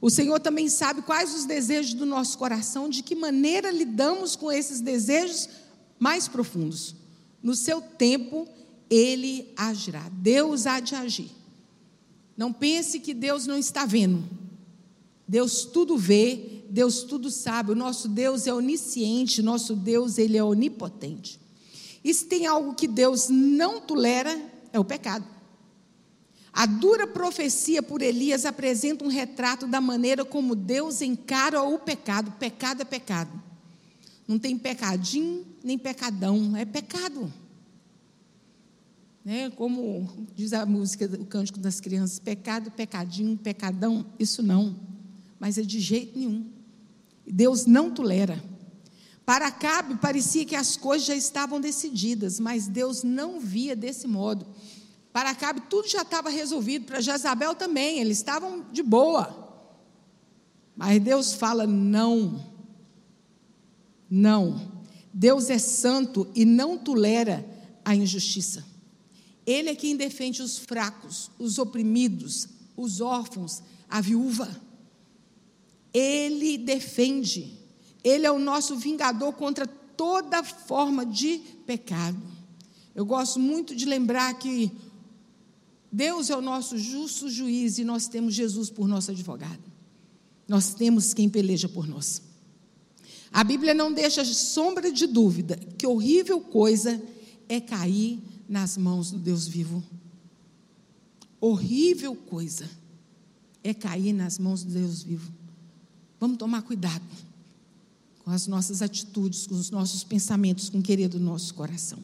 O Senhor também sabe quais os desejos do nosso coração, de que maneira lidamos com esses desejos mais profundos. No seu tempo, Ele agirá. Deus há de agir. Não pense que Deus não está vendo. Deus tudo vê, Deus tudo sabe. O nosso Deus é onisciente, nosso Deus ele é onipotente. E se tem algo que Deus não tolera, é o pecado. A dura profecia por Elias apresenta um retrato da maneira como Deus encara o pecado. Pecado é pecado. Não tem pecadinho nem pecadão, é pecado. Né? Como diz a música, o cântico das crianças, pecado, pecadinho, pecadão, isso não. Mas é de jeito nenhum. Deus não tolera. Para Acabe parecia que as coisas já estavam decididas, mas Deus não via desse modo. Para Acabe tudo já estava resolvido, para Jezabel também, eles estavam de boa. Mas Deus fala: não, não. Deus é santo e não tolera a injustiça. Ele é quem defende os fracos, os oprimidos, os órfãos, a viúva. Ele defende. Ele é o nosso vingador contra toda forma de pecado. Eu gosto muito de lembrar que Deus é o nosso justo juiz e nós temos Jesus por nosso advogado. Nós temos quem peleja por nós. A Bíblia não deixa sombra de dúvida que horrível coisa é cair nas mãos do Deus vivo. Horrível coisa é cair nas mãos do Deus vivo. Vamos tomar cuidado com as nossas atitudes, com os nossos pensamentos, com o querer do nosso coração.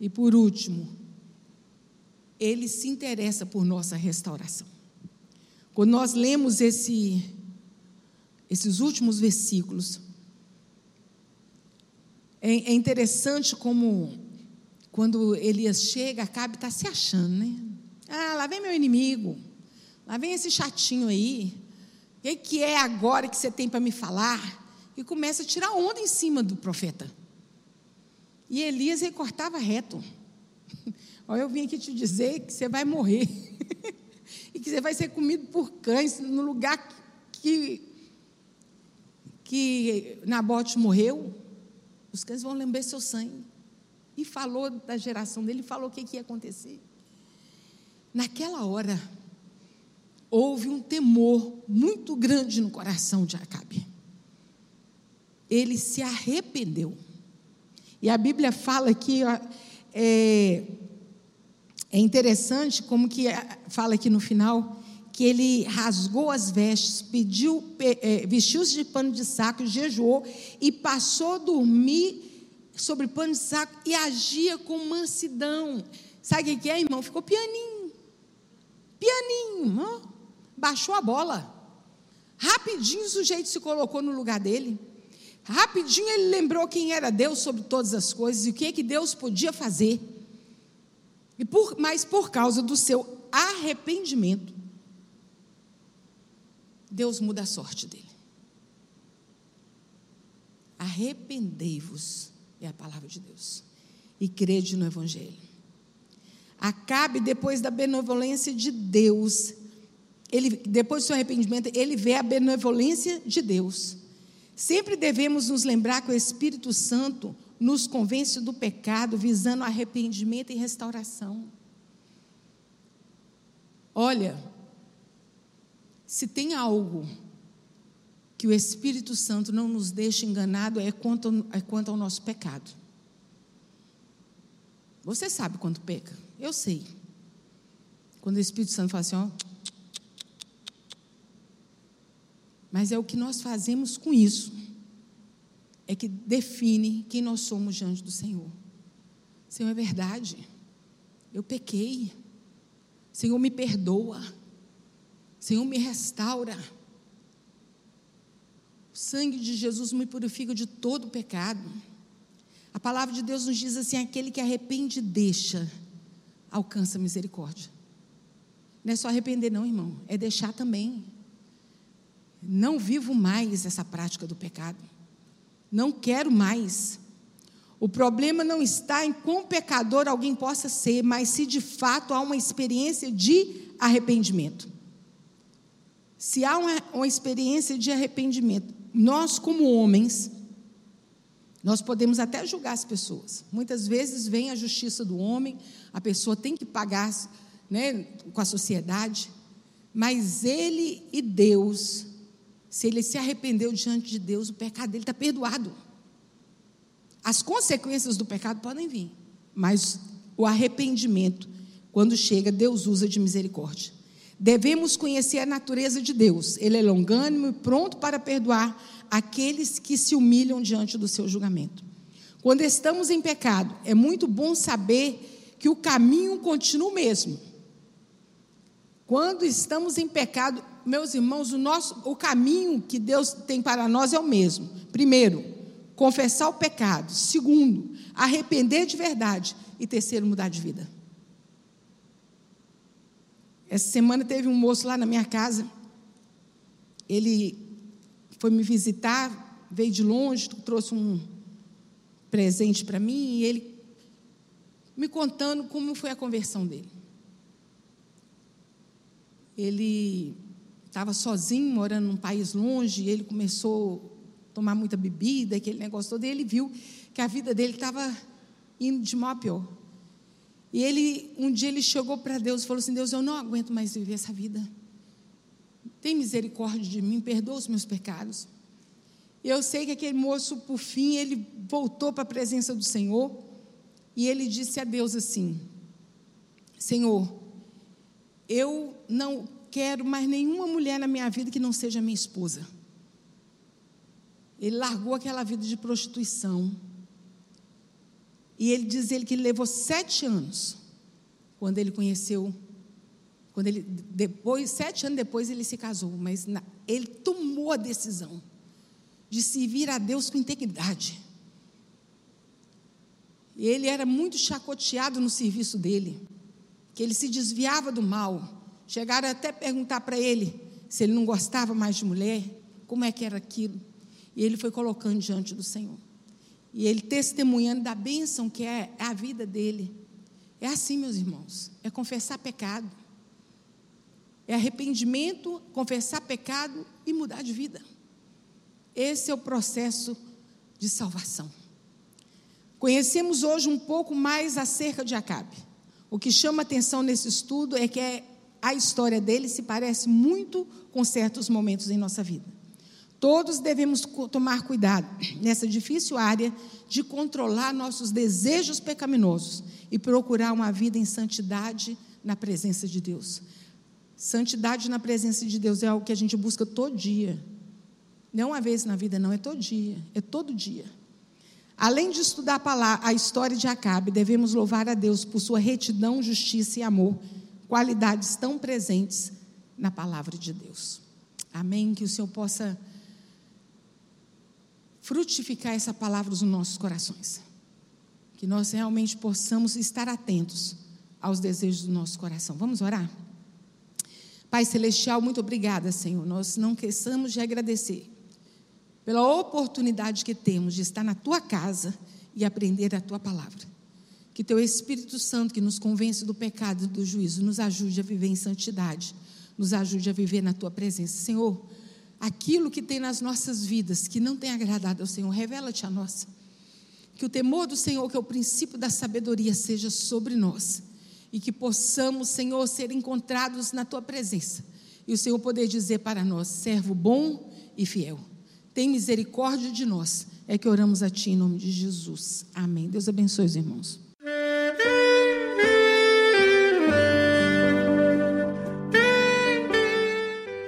E por último, ele se interessa por nossa restauração. Quando nós lemos esse, esses últimos versículos, é, é interessante como, quando Elias chega, Acabe está se achando, né? Ah, lá vem meu inimigo, lá vem esse chatinho aí, que, que é agora que você tem para me falar? E começa a tirar onda em cima do profeta. E Elias recortava reto. Olha, eu vim aqui te dizer que você vai morrer. e que você vai ser comido por cães no lugar que, que Nabote morreu. Os cães vão lembrar seu sangue. E falou da geração dele, falou o que, que ia acontecer. Naquela hora, houve um temor muito grande no coração de Acabe. Ele se arrependeu. E a Bíblia fala que é, é interessante como que é, fala aqui no final que ele rasgou as vestes, pediu, é, vestiu-se de pano de saco, jejuou e passou a dormir sobre pano de saco e agia com mansidão. Sabe o que é, irmão? Ficou pianinho. Pianinho, ó, baixou a bola. Rapidinho o sujeito se colocou no lugar dele. Rapidinho ele lembrou quem era Deus sobre todas as coisas e o que, é que Deus podia fazer. E por, mas por causa do seu arrependimento, Deus muda a sorte dele. Arrependei-vos, é a palavra de Deus, e crede no Evangelho. Acabe, depois da benevolência de Deus, ele, depois do seu arrependimento, ele vê a benevolência de Deus. Sempre devemos nos lembrar que o Espírito Santo nos convence do pecado, visando arrependimento e restauração. Olha, se tem algo que o Espírito Santo não nos deixa enganado é quanto, é quanto ao nosso pecado. Você sabe quando peca? Eu sei. Quando o Espírito Santo fala assim, ó. Mas é o que nós fazemos com isso é que define quem nós somos diante do Senhor. Senhor, é verdade. Eu pequei. Senhor, me perdoa. Senhor, me restaura. O sangue de Jesus me purifica de todo pecado. A palavra de Deus nos diz assim: aquele que arrepende deixa, alcança misericórdia. Não é só arrepender, não, irmão, é deixar também. Não vivo mais essa prática do pecado. Não quero mais. O problema não está em quão pecador alguém possa ser, mas se de fato há uma experiência de arrependimento. Se há uma, uma experiência de arrependimento, nós, como homens, nós podemos até julgar as pessoas. Muitas vezes vem a justiça do homem, a pessoa tem que pagar né, com a sociedade, mas ele e Deus, se ele se arrependeu diante de Deus, o pecado dele está perdoado. As consequências do pecado podem vir, mas o arrependimento, quando chega, Deus usa de misericórdia. Devemos conhecer a natureza de Deus. Ele é longânimo e pronto para perdoar aqueles que se humilham diante do seu julgamento. Quando estamos em pecado, é muito bom saber que o caminho continua o mesmo. Quando estamos em pecado, meus irmãos, o nosso o caminho que Deus tem para nós é o mesmo. Primeiro, confessar o pecado. Segundo, arrepender de verdade. E terceiro, mudar de vida. Essa semana teve um moço lá na minha casa. Ele foi me visitar, veio de longe, trouxe um presente para mim e ele me contando como foi a conversão dele. Ele estava sozinho, morando num país longe, e ele começou tomar muita bebida, aquele negócio todo, e ele viu que a vida dele estava indo de mal a pior. E ele, um dia ele chegou para Deus e falou assim: Deus, eu não aguento mais viver essa vida. Tem misericórdia de mim, perdoa os meus pecados. E eu sei que aquele moço, por fim, ele voltou para a presença do Senhor e ele disse a Deus assim: Senhor, eu não quero mais nenhuma mulher na minha vida que não seja minha esposa. Ele largou aquela vida de prostituição. E ele diz ele que ele levou sete anos quando ele conheceu, quando ele depois sete anos depois ele se casou, mas na, ele tomou a decisão de servir a Deus com integridade. Ele era muito chacoteado no serviço dele, que ele se desviava do mal. Chegaram até perguntar para ele se ele não gostava mais de mulher, como é que era aquilo. E ele foi colocando diante do Senhor. E ele testemunhando da bênção que é a vida dele. É assim, meus irmãos. É confessar pecado. É arrependimento, confessar pecado e mudar de vida. Esse é o processo de salvação. Conhecemos hoje um pouco mais acerca de Acabe. O que chama atenção nesse estudo é que a história dele se parece muito com certos momentos em nossa vida. Todos devemos tomar cuidado nessa difícil área de controlar nossos desejos pecaminosos e procurar uma vida em santidade na presença de Deus. Santidade na presença de Deus é algo que a gente busca todo dia. Não uma vez na vida, não, é todo dia, é todo dia. Além de estudar a, a história de Acabe, devemos louvar a Deus por sua retidão, justiça e amor, qualidades tão presentes na palavra de Deus. Amém? Que o Senhor possa frutificar essa palavra nos nossos corações. Que nós realmente possamos estar atentos aos desejos do nosso coração. Vamos orar? Pai Celestial, muito obrigada, Senhor. Nós não queçamos de agradecer pela oportunidade que temos de estar na tua casa e aprender a tua palavra. Que teu Espírito Santo, que nos convence do pecado e do juízo, nos ajude a viver em santidade, nos ajude a viver na tua presença. Senhor, aquilo que tem nas nossas vidas que não tem agradado ao Senhor, revela-te a nós. Que o temor do Senhor, que é o princípio da sabedoria, seja sobre nós. E que possamos, Senhor, ser encontrados na tua presença. E o Senhor poder dizer para nós: servo bom e fiel. Tem misericórdia de nós. É que oramos a Ti em nome de Jesus. Amém. Deus abençoe os irmãos.